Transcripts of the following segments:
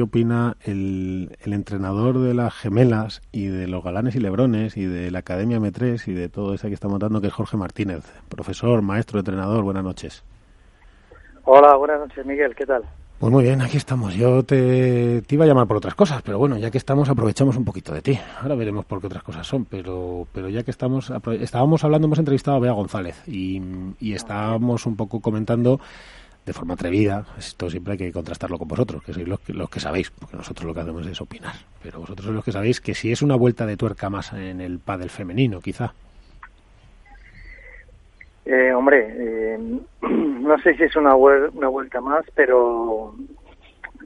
qué opina el, el, entrenador de las gemelas y de los galanes y lebrones y de la Academia M3 y de todo eso que está montando, que es Jorge Martínez, profesor, maestro, entrenador. Buenas noches. Hola, buenas noches, Miguel. ¿Qué tal? Pues muy bien, aquí estamos. Yo te, te, iba a llamar por otras cosas, pero bueno, ya que estamos, aprovechamos un poquito de ti. Ahora veremos por qué otras cosas son, pero, pero ya que estamos, estábamos hablando, hemos entrevistado a Bea González y, y estábamos un poco comentando de forma atrevida, esto siempre hay que contrastarlo con vosotros, que sois los que, los que sabéis, porque nosotros lo que hacemos es opinar, pero vosotros sois los que sabéis que si es una vuelta de tuerca más en el pádel femenino, quizá. Eh, hombre, eh, no sé si es una, una vuelta más, pero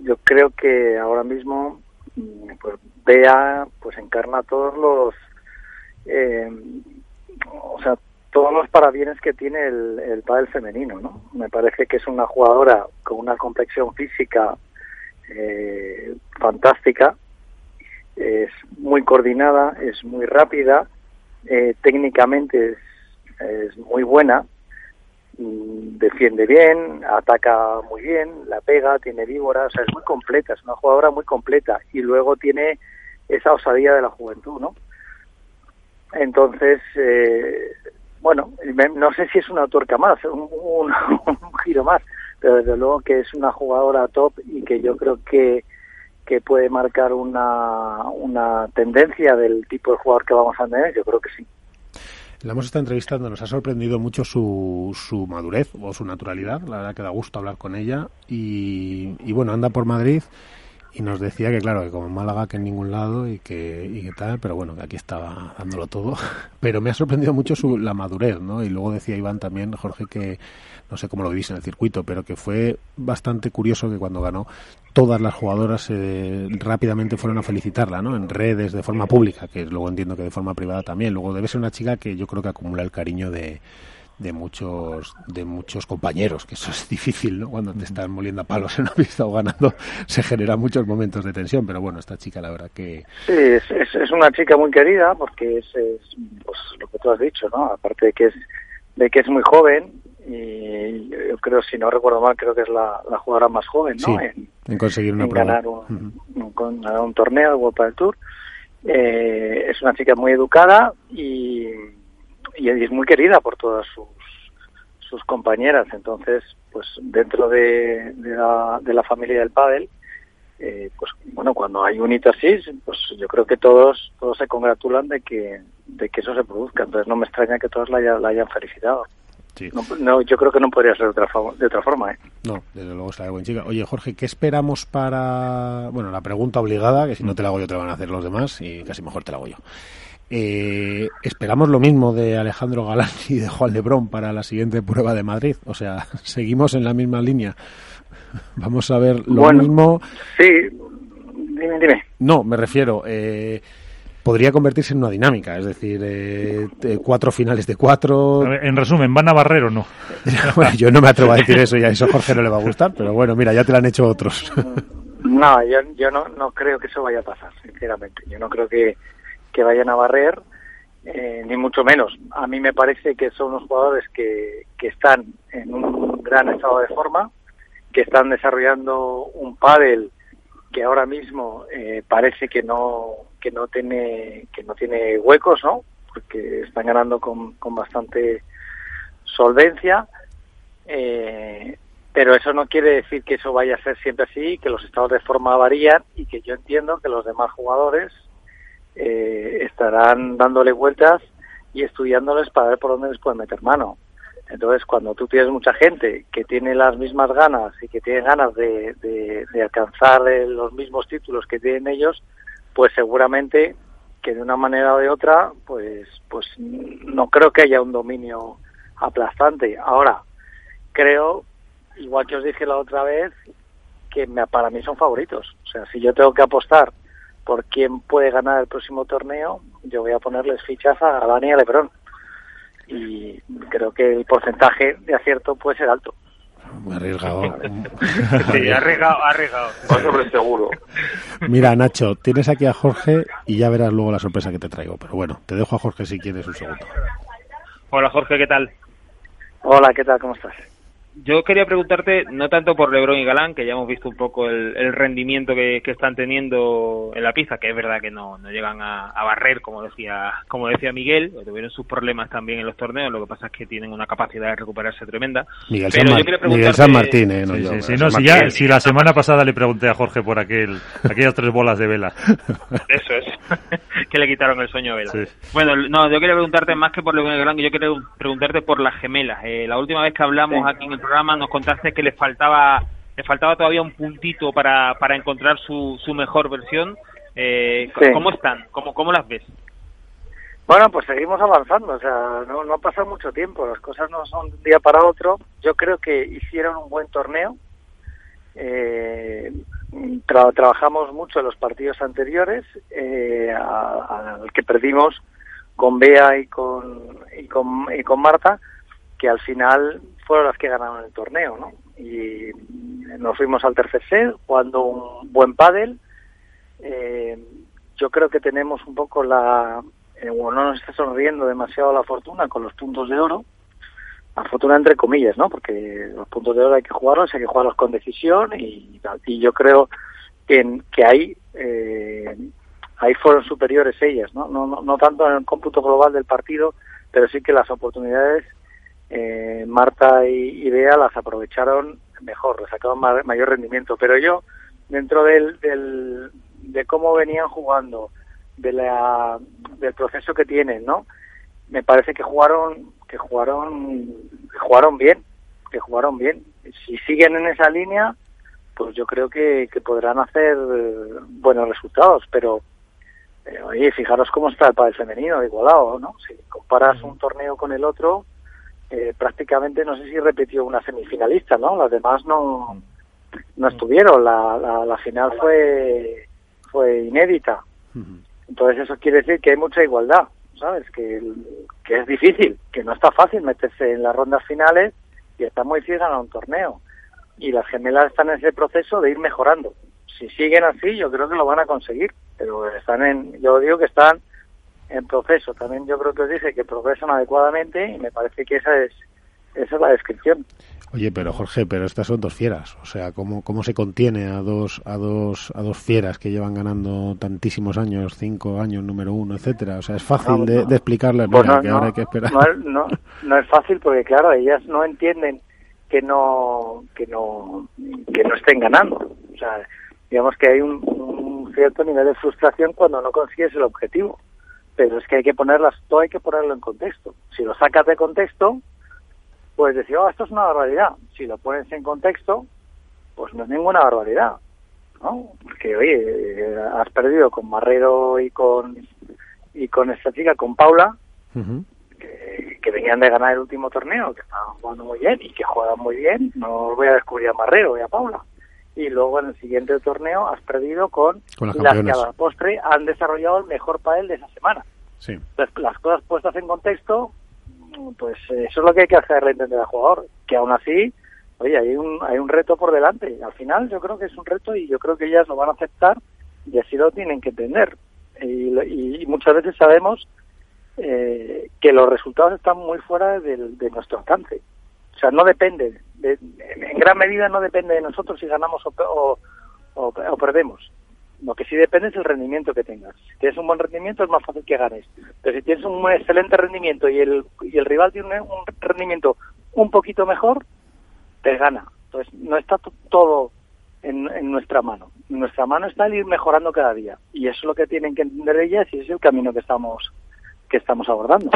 yo creo que ahora mismo pues Bea pues encarna todos los eh, o sea todos los parabienes que tiene el, el pádel femenino, ¿no? Me parece que es una jugadora con una complexión física eh, fantástica, es muy coordinada, es muy rápida, eh, técnicamente es, es, muy buena, defiende bien, ataca muy bien, la pega, tiene víbora, o sea, es muy completa, es una jugadora muy completa y luego tiene esa osadía de la juventud, ¿no? Entonces, eh, bueno, no sé si es una tuerca más, un, giro más, pero desde luego que es una jugadora top y que yo creo que, que puede marcar una, una tendencia del tipo de jugador que vamos a tener, yo creo que sí. La hemos estado entrevistando, nos ha sorprendido mucho su, su madurez o su naturalidad, la verdad que da gusto hablar con ella y, y bueno, anda por Madrid y nos decía que claro que como Málaga que en ningún lado y que y que tal pero bueno que aquí estaba dándolo todo. Pero me ha sorprendido mucho su la madurez no y luego decía Iván también Jorge que no sé cómo lo vivís en el circuito pero que fue bastante curioso que cuando ganó todas las jugadoras eh, rápidamente fueron a felicitarla no en redes de forma pública que luego entiendo que de forma privada también. Luego debe ser una chica que yo creo que acumula el cariño de de muchos de muchos compañeros que eso es difícil ¿no? cuando te están moliendo a palos en la pista o ganando se generan muchos momentos de tensión pero bueno esta chica la verdad que sí es, es, es una chica muy querida porque es, es, pues lo que tú has dicho no aparte de que es de que es muy joven y yo creo si no recuerdo mal creo que es la, la jugadora más joven no sí, en, en, conseguir una en prueba ganar un, uh -huh. un, ganar un torneo el World del Tour. Eh, es una chica muy educada y y es muy querida por todas sus, sus compañeras. Entonces, pues dentro de, de, la, de la familia del pádel, eh, pues bueno, cuando hay un hito así, pues yo creo que todos todos se congratulan de que de que eso se produzca. Entonces no me extraña que todos la, haya, la hayan felicitado. Sí. No, no, yo creo que no podría ser de otra, forma, de otra forma. ¿eh? No, desde luego está de buen chica. Oye, Jorge, ¿qué esperamos para...? Bueno, la pregunta obligada, que si no te la hago yo te la van a hacer los demás y casi mejor te la hago yo. Eh, esperamos lo mismo de Alejandro Galán y de Juan Lebrón para la siguiente prueba de Madrid. O sea, seguimos en la misma línea. Vamos a ver lo bueno, mismo. Sí, dime, dime. No, me refiero. Eh, podría convertirse en una dinámica, es decir, eh, cuatro finales de cuatro. Ver, en resumen, ¿van a barrer o no? bueno, yo no me atrevo a decir eso y a eso Jorge no le va a gustar, pero bueno, mira, ya te lo han hecho otros. no, yo, yo no, no creo que eso vaya a pasar, sinceramente. Yo no creo que que vayan a barrer, eh, ni mucho menos. A mí me parece que son unos jugadores que, que están en un gran estado de forma, que están desarrollando un pádel que ahora mismo eh, parece que no que no tiene que no tiene huecos, ¿no? Porque están ganando con, con bastante solvencia. Eh, pero eso no quiere decir que eso vaya a ser siempre así, que los estados de forma varían y que yo entiendo que los demás jugadores eh, estarán dándole vueltas y estudiándoles para ver por dónde les pueden meter mano. Entonces, cuando tú tienes mucha gente que tiene las mismas ganas y que tiene ganas de, de, de alcanzar los mismos títulos que tienen ellos, pues seguramente que de una manera o de otra, pues, pues no creo que haya un dominio aplastante. Ahora, creo, igual que os dije la otra vez, que para mí son favoritos. O sea, si yo tengo que apostar por quién puede ganar el próximo torneo, yo voy a ponerles fichas a Dani y a Lebron. Y creo que el porcentaje de acierto puede ser alto. Muy arriesgado. sí, arriesgado, arriesgado. sobre seguro. Mira, Nacho, tienes aquí a Jorge y ya verás luego la sorpresa que te traigo. Pero bueno, te dejo a Jorge si quieres un segundo. Hola, Jorge, ¿qué tal? Hola, ¿qué tal? ¿Cómo estás? Yo quería preguntarte, no tanto por Lebron y Galán, que ya hemos visto un poco el, rendimiento que, están teniendo en la pista, que es verdad que no, no llegan a, barrer, como decía como decía Miguel, tuvieron sus problemas también en los torneos, lo que pasa es que tienen una capacidad de recuperarse tremenda. Miguel, San, Martín, ¿eh? si, la semana pasada le pregunté a Jorge por aquel aquellas tres bolas de vela. Eso es, que le quitaron el sueño a vela. Bueno, no, yo quería preguntarte más que por y Galán, yo quería preguntarte por las gemelas. Eh, la última vez que hablamos aquí en el programa nos contaste que le faltaba le faltaba todavía un puntito para, para encontrar su, su mejor versión. Eh, ¿Cómo están? ¿Cómo, ¿Cómo las ves? Bueno, pues seguimos avanzando, o sea, no, no ha pasado mucho tiempo, las cosas no son de un día para otro. Yo creo que hicieron un buen torneo. Eh, trabajamos mucho en los partidos anteriores, eh, al que perdimos con Bea y con, y con, y con Marta, que al final fueron las que ganaron el torneo, ¿no? Y nos fuimos al tercer set jugando un buen pádel. Eh, yo creo que tenemos un poco la... Eh, no nos está sonriendo demasiado la fortuna con los puntos de oro. Fortuna entre comillas, ¿no? Porque los puntos de oro hay que jugarlos, hay que jugarlos con decisión y, y yo creo que, que ahí, eh, ahí fueron superiores ellas, ¿no? No, no, no tanto en el cómputo global del partido, pero sí que las oportunidades eh, Marta y, Bea las aprovecharon mejor, le sacaron mayor rendimiento. Pero yo, dentro del, del, de cómo venían jugando, de la, del proceso que tienen, ¿no? Me parece que jugaron, que jugaron, que jugaron bien, que jugaron bien. Si siguen en esa línea, pues yo creo que, que podrán hacer buenos resultados, pero eh, oye, fijaros cómo está el padre femenino igualado, ¿no? Si comparas un torneo con el otro, eh, prácticamente no sé si repitió una semifinalista, ¿no? Las demás no, no estuvieron. La, la, final fue, fue inédita. Entonces eso quiere decir que hay mucha igualdad, ¿sabes? Que, que es difícil, que no está fácil meterse en las rondas finales y está muy difícil ganar un torneo. Y las gemelas están en ese proceso de ir mejorando. Si siguen así, yo creo que lo van a conseguir. Pero están en, yo digo que están en proceso. También yo creo que os dije que progresan adecuadamente y me parece que esa es, esa es la descripción. Oye, pero Jorge, pero estas son dos fieras, o sea, ¿cómo, cómo se contiene a dos, a dos, a dos fieras que llevan ganando tantísimos años, cinco años, número uno, etcétera? O sea, es fácil de, explicarles, pues que ahora hay que esperar. No, no, es fácil porque, claro, ellas no entienden que no, que no, que no estén ganando. O sea, digamos que hay un, un cierto nivel de frustración cuando no consigues el objetivo pero es que hay que ponerlas, todo hay que ponerlo en contexto. Si lo sacas de contexto, pues decir, oh, esto es una barbaridad. Si lo pones en contexto, pues no es ninguna barbaridad, ¿no? Porque, oye, has perdido con Marrero y con y con esta chica, con Paula, que, que, venían de ganar el último torneo, que estaban jugando muy bien y que juegan muy bien. No voy a descubrir a Marrero y a Paula y luego en el siguiente torneo has perdido con, las, que a la postre han desarrollado el mejor pádel de esa semana. Sí. las cosas puestas en contexto, pues eso es lo que hay que hacerle entender al jugador, que aún así, oye, hay un, hay un reto por delante. Al final yo creo que es un reto y yo creo que ellas lo van a aceptar y así lo tienen que entender. Y, muchas veces sabemos eh, que los resultados están muy fuera de, de nuestro alcance. O sea, no depende, en gran medida no depende de nosotros si ganamos o, o, perdemos. Lo que sí depende es el rendimiento que tengas. Si tienes un buen rendimiento es más fácil que ganes. Pero si tienes un excelente rendimiento y el, y el rival tiene un, rendimiento un poquito mejor, te gana. Entonces no está todo en, en, nuestra mano. Nuestra mano está el ir mejorando cada día. Y eso es lo que tienen que entender ellas y ese es el camino que estamos, que estamos abordando.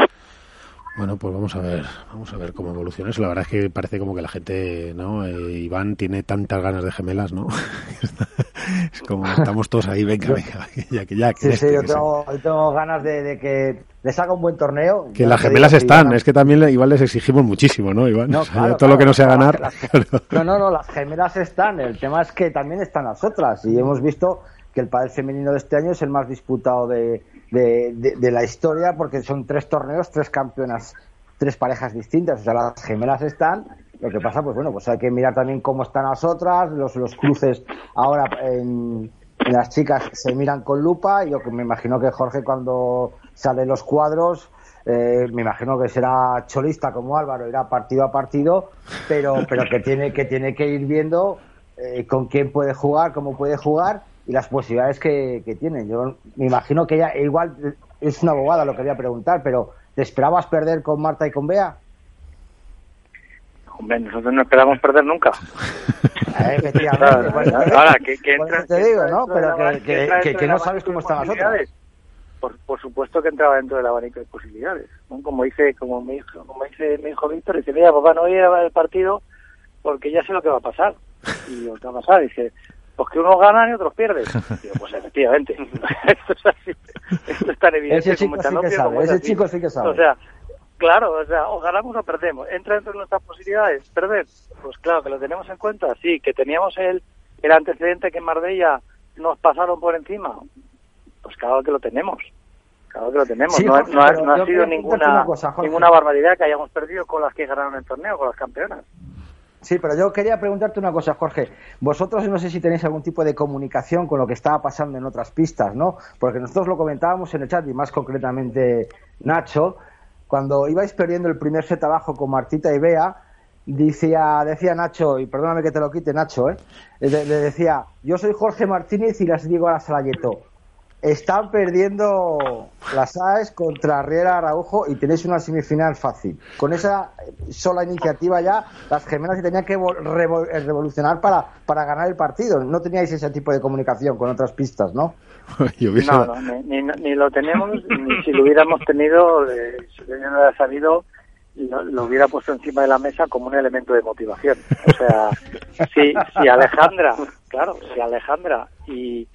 Bueno, pues vamos a ver, vamos a ver cómo evoluciona eso. La verdad es que parece como que la gente, ¿no? Eh, Iván tiene tantas ganas de gemelas, ¿no? es como estamos todos ahí, venga, venga, ya que ya. sí, sí, yo tengo, tengo, ganas de, que les haga un buen torneo. Que las gemelas están, es que también igual les exigimos muchísimo, ¿no, Iván? todo lo que no sea ganar. no, no, no, las gemelas están. El tema es que también están las otras y hemos visto que el padre femenino de este año es el más disputado de de, de, la historia porque son tres torneos, tres campeonas, tres parejas distintas. O sea, las gemelas están. Lo que pasa, pues bueno, pues hay que mirar también cómo están las otras, los, los cruces ahora en, las chicas se miran con lupa. Yo me imagino que Jorge cuando sale los cuadros eh, me imagino que será cholista como Álvaro, irá partido a partido, pero, pero que tiene que tiene que ir viendo eh, con quién puede jugar, cómo puede jugar y las posibilidades que, que tiene. Yo me imagino que ella igual es una abogada lo que voy a preguntar, pero ¿te esperabas perder con Marta y con Bea? Hombre, nosotros no esperamos perder nunca. Efectivamente. Ahora, que, que entra, te digo, ¿no? Pero que, no sabes cómo están las otras. Por, por supuesto que entraba dentro del abanico de posibilidades. ¿no? Como dice, como me dijo, como dice mi hijo Víctor, dice, mira, papá, no voy a ir a ver el partido porque ya sé lo que va a pasar. Y lo que va a pasar, dice, pues que unos ganan y otros pierden. Digo, pues efectivamente, esto es así, esto es tan evidente Ese chico como sí que sabe, como ese chico sí que sabe. O sea, claro, o sea, o ganamos o perdemos. ¿Entra dentro de nuestras posibilidades? ¿Perder? Pues claro, que lo tenemos en cuenta, sí, que teníamos el, el antecedente que en Marbella nos pasaron por encima. Pues claro que lo tenemos. Claro que lo tenemos. Sí, no, ha- Jorge, no ha, no sido ninguna, una cosa, ninguna barbaridad que hayamos perdido con las que ganaron el torneo, con las campeonas. Sí, pero yo quería preguntarte una cosa, Jorge. Vosotros no sé si tenéis algún tipo de comunicación con lo que estaba pasando en otras pistas, ¿no? Porque nosotros lo comentábamos en el chat y más concretamente Nacho, cuando ibais perdiendo el primer set abajo con Martita y Bea, decía, decía Nacho, y perdóname que te lo quite Nacho, ¿eh? le, decía, yo soy Jorge Martínez y las digo a la Salayeto. Están perdiendo las AES contra Riera Araujo y tenéis una semifinal fácil. Con esa sola iniciativa ya, las gemelas se tenían que vol- revo- revolucionar para, para ganar el partido. No teníais ese tipo de comunicación con otras pistas, ¿no? Yo hubiese- No, no, ni, ni- ni lo tenemos, ni si lo hubiéramos tenido, eh, si lo hubiera sabido, lo, lo hubiera puesto encima de la mesa como un elemento de motivación. O sea, si, si Alejandra, claro, si Alejandra y,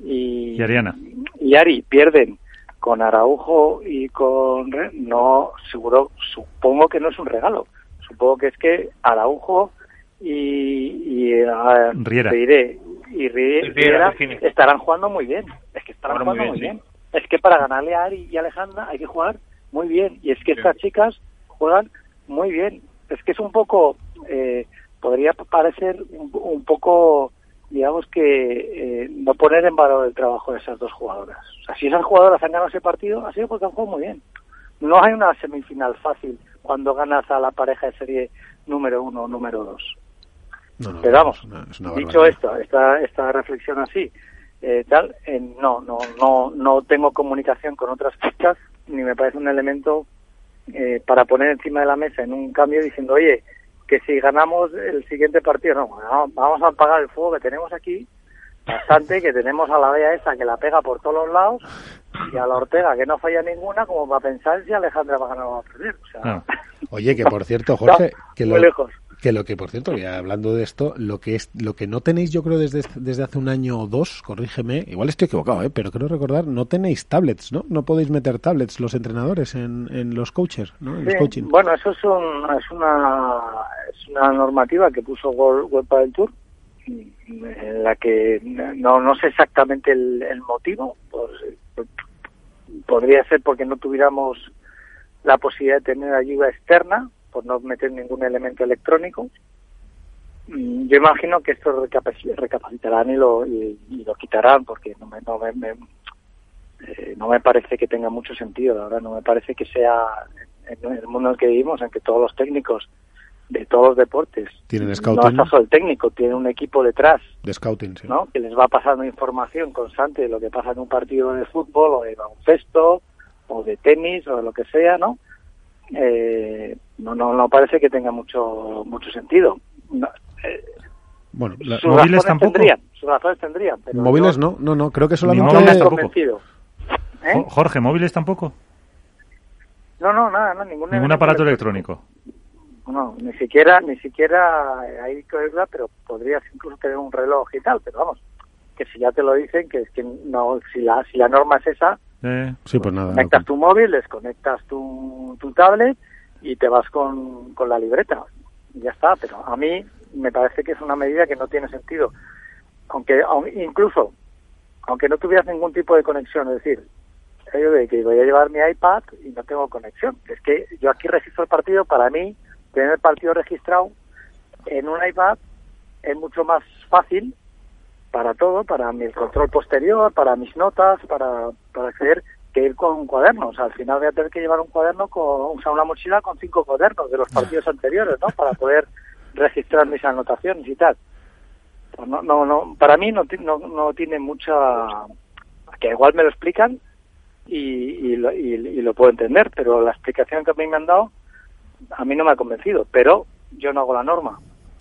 y, Y Ariana. y Ari pierden con Araujo y con no seguro supongo que no es un regalo supongo que es que Araujo y, y ah, Riera. Y Rie- Y Riera, estarán jugando muy bien es que estarán jugando muy bien, bien, es que para ganarle a Ari y Alejandra hay que jugar muy bien y es que estas chicas juegan muy bien es que es un poco eh, podría parecer un, un poco digamos que eh, no poner en valor el trabajo de esas dos jugadoras. O sea, si esas jugadoras han ganado ese partido, ha sido porque han jugado muy bien. No hay una semifinal fácil cuando ganas a la pareja de serie número uno o número dos. No, no, Pero vamos, es una- es una dicho esto, esta, esta reflexión así, eh, tal, eh, no, no, no, no tengo comunicación con otras chicas, ni me parece un elemento eh, para poner encima de la mesa en un cambio diciendo, oye, que si ganamos el siguiente partido, no, no, vamos a apagar el fuego que tenemos aquí, bastante, que tenemos a la Bea esa que la pega por todos los lados, y a la Ortega que no falla ninguna, como para pensar si Alejandra va a ganar o va a perder. O sea, Ah. Oye, que por cierto, Jorge, que lo, muy lejos. Que lo que por cierto, ya hablando de esto, lo que es lo que no tenéis, yo creo desde desde hace un año o dos, corrígeme, igual estoy equivocado, ¿eh? pero creo recordar, no tenéis tablets, ¿no? No podéis meter tablets los entrenadores en, en los coaches, ¿no? En los coaching. Bueno, eso es, un- es una es una normativa que puso World del Tour en la que no no sé exactamente el, el motivo, pues, podría ser porque no tuviéramos la posibilidad de tener ayuda externa por no meter ningún elemento electrónico. Mm, Yo imagino que esto recapaci- recapacitarán y lo, y, y lo quitarán porque no me, no me, me- eh, no me parece que tenga mucho sentido, la verdad, no me parece que sea en el mundo en el que vivimos, en que todos los técnicos de todos los deportes, Tienen no scouting, está solo el técnico, tiene un equipo detrás, de scouting, sí. ¿no? Que les va pasando información constante de lo que pasa en un partido de fútbol o de baloncesto o de tenis o de lo que sea, ¿no? Eh, no, no, no parece que tenga mucho mucho sentido. No, eh, Bueno, la- sus móviles razones tampoco. tendrían, sus razones tendrían, pero móviles yo no, no, no, creo que solamente móviles tampoco. ¿Eh? Jo- Jorge, móviles tampoco. No, no, nada, no, ningún, Ningún aparato electrónico. No, ni siquiera, ni siquiera hay que oírla, pero podrías incluso tener un reloj y tal, pero vamos, que si ya te lo dicen, que es que no, si la, si la norma es esa, Eh, Sí, pues nada. conectas no- tu móvil, desconectas tu, tu tablet y te vas con, con la libreta. Y ya está, pero a mí me parece que es una medida que no tiene sentido. Aunque, aun- incluso, aunque no tuvieras ningún tipo de conexión, es decir, ello de que voy a llevar mi iPad y no tengo conexión. Es que yo aquí registro el partido, para mí, tener el partido registrado en un iPad es mucho más fácil para todo, para mi control posterior, para mis notas, para, para acceder, que ir con cuadernos. Al final voy a tener que llevar un cuaderno, con, o sea, una mochila con cinco cuadernos de los partidos anteriores, ¿no? Para poder registrar mis anotaciones y tal. Pues no, no, no, para mí no, no, no tiene mucha... que igual me lo explican y, y, lo, y, y lo puedo entender, pero la explicación que a mí me han dado a mí no me ha convencido, pero yo no hago la norma.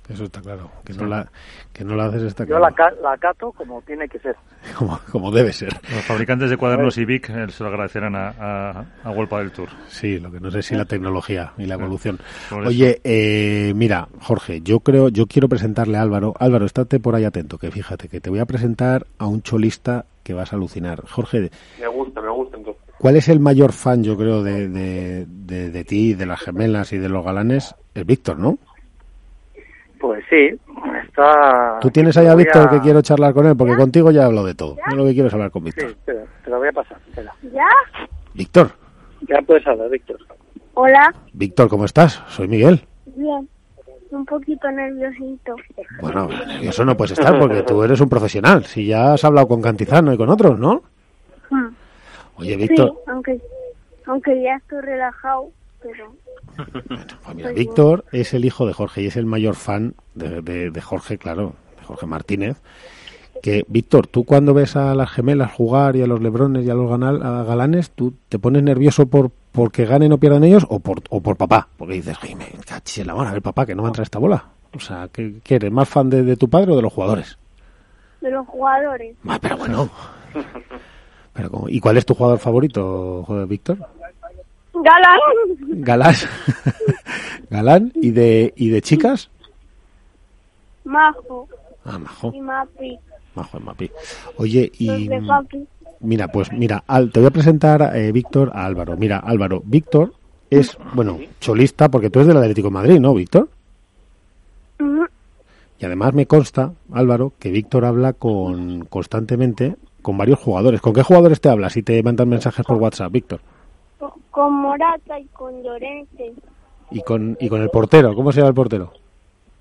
Eso está claro. Que no la, que no la haces está Yo claro. la, la acato como tiene que ser. Como, como debe ser. Los fabricantes de cuadernos y Vic eh, se lo agradecerán a, a, a del Tour. Sí, lo que no sé si la tecnología y la evolución. Oye, eh, mira, Jorge, yo creo, yo quiero presentarle a Álvaro. Álvaro, estate por ahí atento, que fíjate que te voy a presentar a un cholista que vas a alucinar. Jorge, Me gusta, me gusta entonces. ¿cuál es el mayor fan, yo creo, de, de, de, de ti, de las gemelas y de los galanes? Es Víctor, ¿no? Pues sí, está... Tú tienes ahí a Víctor que quiero charlar con él, porque contigo ya hablo de todo. Yo lo que quiero es hablar con Sí, Víctor. espera, te lo voy a pasar. Espera. ¿Ya? Víctor, Ya puedes hablar, Víctor. Hola. Víctor, ¿cómo estás? Soy Miguel. Bien. Un poquito nerviosito. Bueno, eso no puedes estar porque tú eres un profesional. Si ya has hablado con Cantizano y con otros, ¿no? Hmm. Oye, Sí, Víctor, aunque, aunque ya estoy relajado, pero... pues mira, Víctor es el hijo de Jorge y es el mayor fan de, de- de Jorge, claro, de Jorge Martínez. Que, Víctor, tú cuando ves a las gemelas jugar y a los lebrones y a los ganal- a galanes, ¿tú te pones nervioso por porque ganen o pierdan ellos o por, o por papá? Porque dices, "Ay, me cachis en la mano, a ver, papá, que no va a entrar esta bola. O sea, ¿qué, qué eres? ¿Más fan de, de tu padre o de los jugadores? De los jugadores. Ah, pero bueno. Pero ¿Y cuál es tu jugador favorito, Víctor? ¡Galán! Galán. Galán. ¿Y de, ¿Y de chicas? Majo Ah, Majo. y Mapi. Majo en Mapi. Oye, y mira, pues mira, Al- te voy a presentar, eh, Víctor, a Álvaro. Mira, Álvaro, Víctor es, bueno, cholista, porque tú eres del Atlético de Madrid, ¿no, Víctor? Y además me consta, Álvaro, que Víctor habla con constantemente con varios jugadores. ¿Con qué jugadores te hablas si te mandan mensajes por WhatsApp, Víctor? Co- Con Morata y con Llorente. Y con, y con el portero, ¿cómo se llama el portero?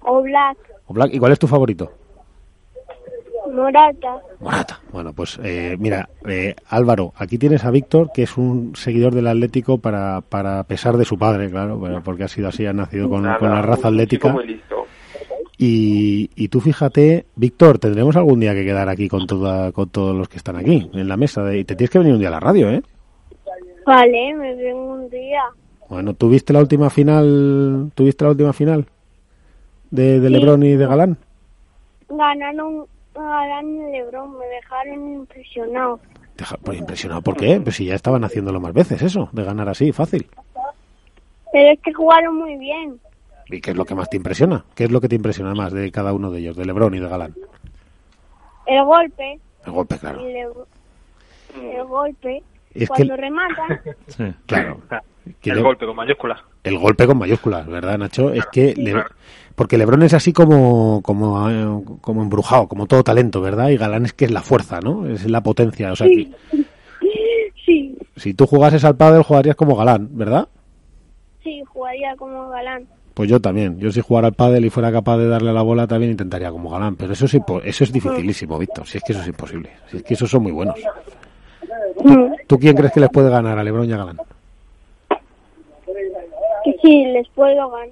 O Black. O Black. ¿Y cuál es tu favorito? Morata. Morata. Bueno, pues eh, mira, eh, Álvaro, aquí tienes a Víctor, que es un seguidor del Atlético para, para pesar de su padre, claro, bueno, porque ha sido así, ha nacido con, Nada, con la raza atlética. chico muy listo. Y, y tú fíjate, Víctor, tendremos algún día que quedar aquí con, toda, con todos los que están aquí en la mesa. de- y te tienes que venir un día a la radio, ¿eh? Vale, me vengo un día. Bueno, ¿tuviste la última final? ¿Tuviste la última final? De, de Sí. Lebron y de Galán. Ganaron Galán y Lebrón. Me dejaron impresionado. Deja- Pues impresionado, ¿por qué? Pues si ya estaban haciéndolo más veces eso, de ganar así, fácil. Pero es que jugaron muy bien. ¿Y qué es lo que más te impresiona? ¿Qué es lo que te impresiona más de cada uno de ellos, de Lebron y de Galán? El golpe. El golpe, claro. el golpe. Es que, Cuando rematan. Sí. claro, que El le- golpe con mayúsculas. el golpe con mayúsculas, ¿verdad, Nacho? Es que, le- porque Lebron es así como, como, eh, como embrujado, como todo talento, ¿verdad? Y Galán es que es la fuerza, ¿no? Es la potencia, o sea que Sí, si tú jugases al pádel jugarías como Galán, ¿verdad? sí, jugaría como Galán. Pues yo también. Yo si jugara al pádel y fuera capaz de darle a la bola también intentaría como Galán. Pero eso es, impo- eso es dificilísimo, Víctor. Si es que eso es imposible. Si es que esos son muy buenos. Mm, ¿Tú quién crees que les puede ganar a Lebron y a Galán? Que sí, les puedo ganar.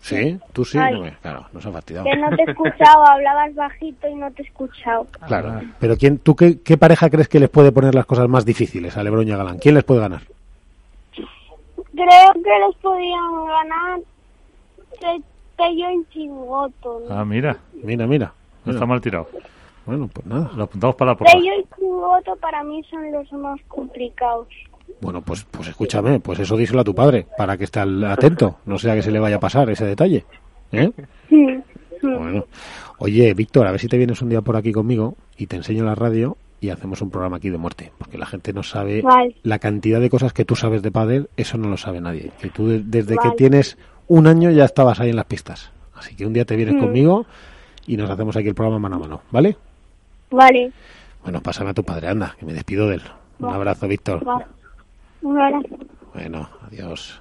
¿Sí? ¿Tú sí? Ay. No, claro, no se ha fastidiado. Que no te he escuchado, hablabas bajito y no te he escuchado. Claro. Pero ¿quién, ¿tú qué, qué pareja crees que les puede poner las cosas más difíciles a Lebron y a Galán? ¿Quién les puede ganar? Creo que les podían ganar Te- Tello y Chingoto. ¿no? Ah, mira, Mira, mira. no está mal tirado. Bueno, pues nada. Lo apuntamos para la porra. Tello y Chingoto para mí son los más complicados. Bueno, pues, pues escúchame, pues eso díselo a tu padre, para que esté atento, no sea que se le vaya a pasar ese detalle. ¿Eh? Mm. Bueno. Oye, Víctor, a ver si te vienes un día por aquí conmigo y te enseño la radio y hacemos un programa aquí de muerte, porque la gente no sabe Vale. la cantidad de cosas que tú sabes de pádel, eso no lo sabe nadie. Que tú de- desde que tienes un año ya estabas ahí en las pistas. Así que un día te vienes Mm. conmigo y nos hacemos aquí el programa mano a mano, ¿vale? Vale, Bueno, pásame a tu padre, anda, que me despido de él. Un abrazo, Víctor. va. Un abrazo. Bueno, adiós.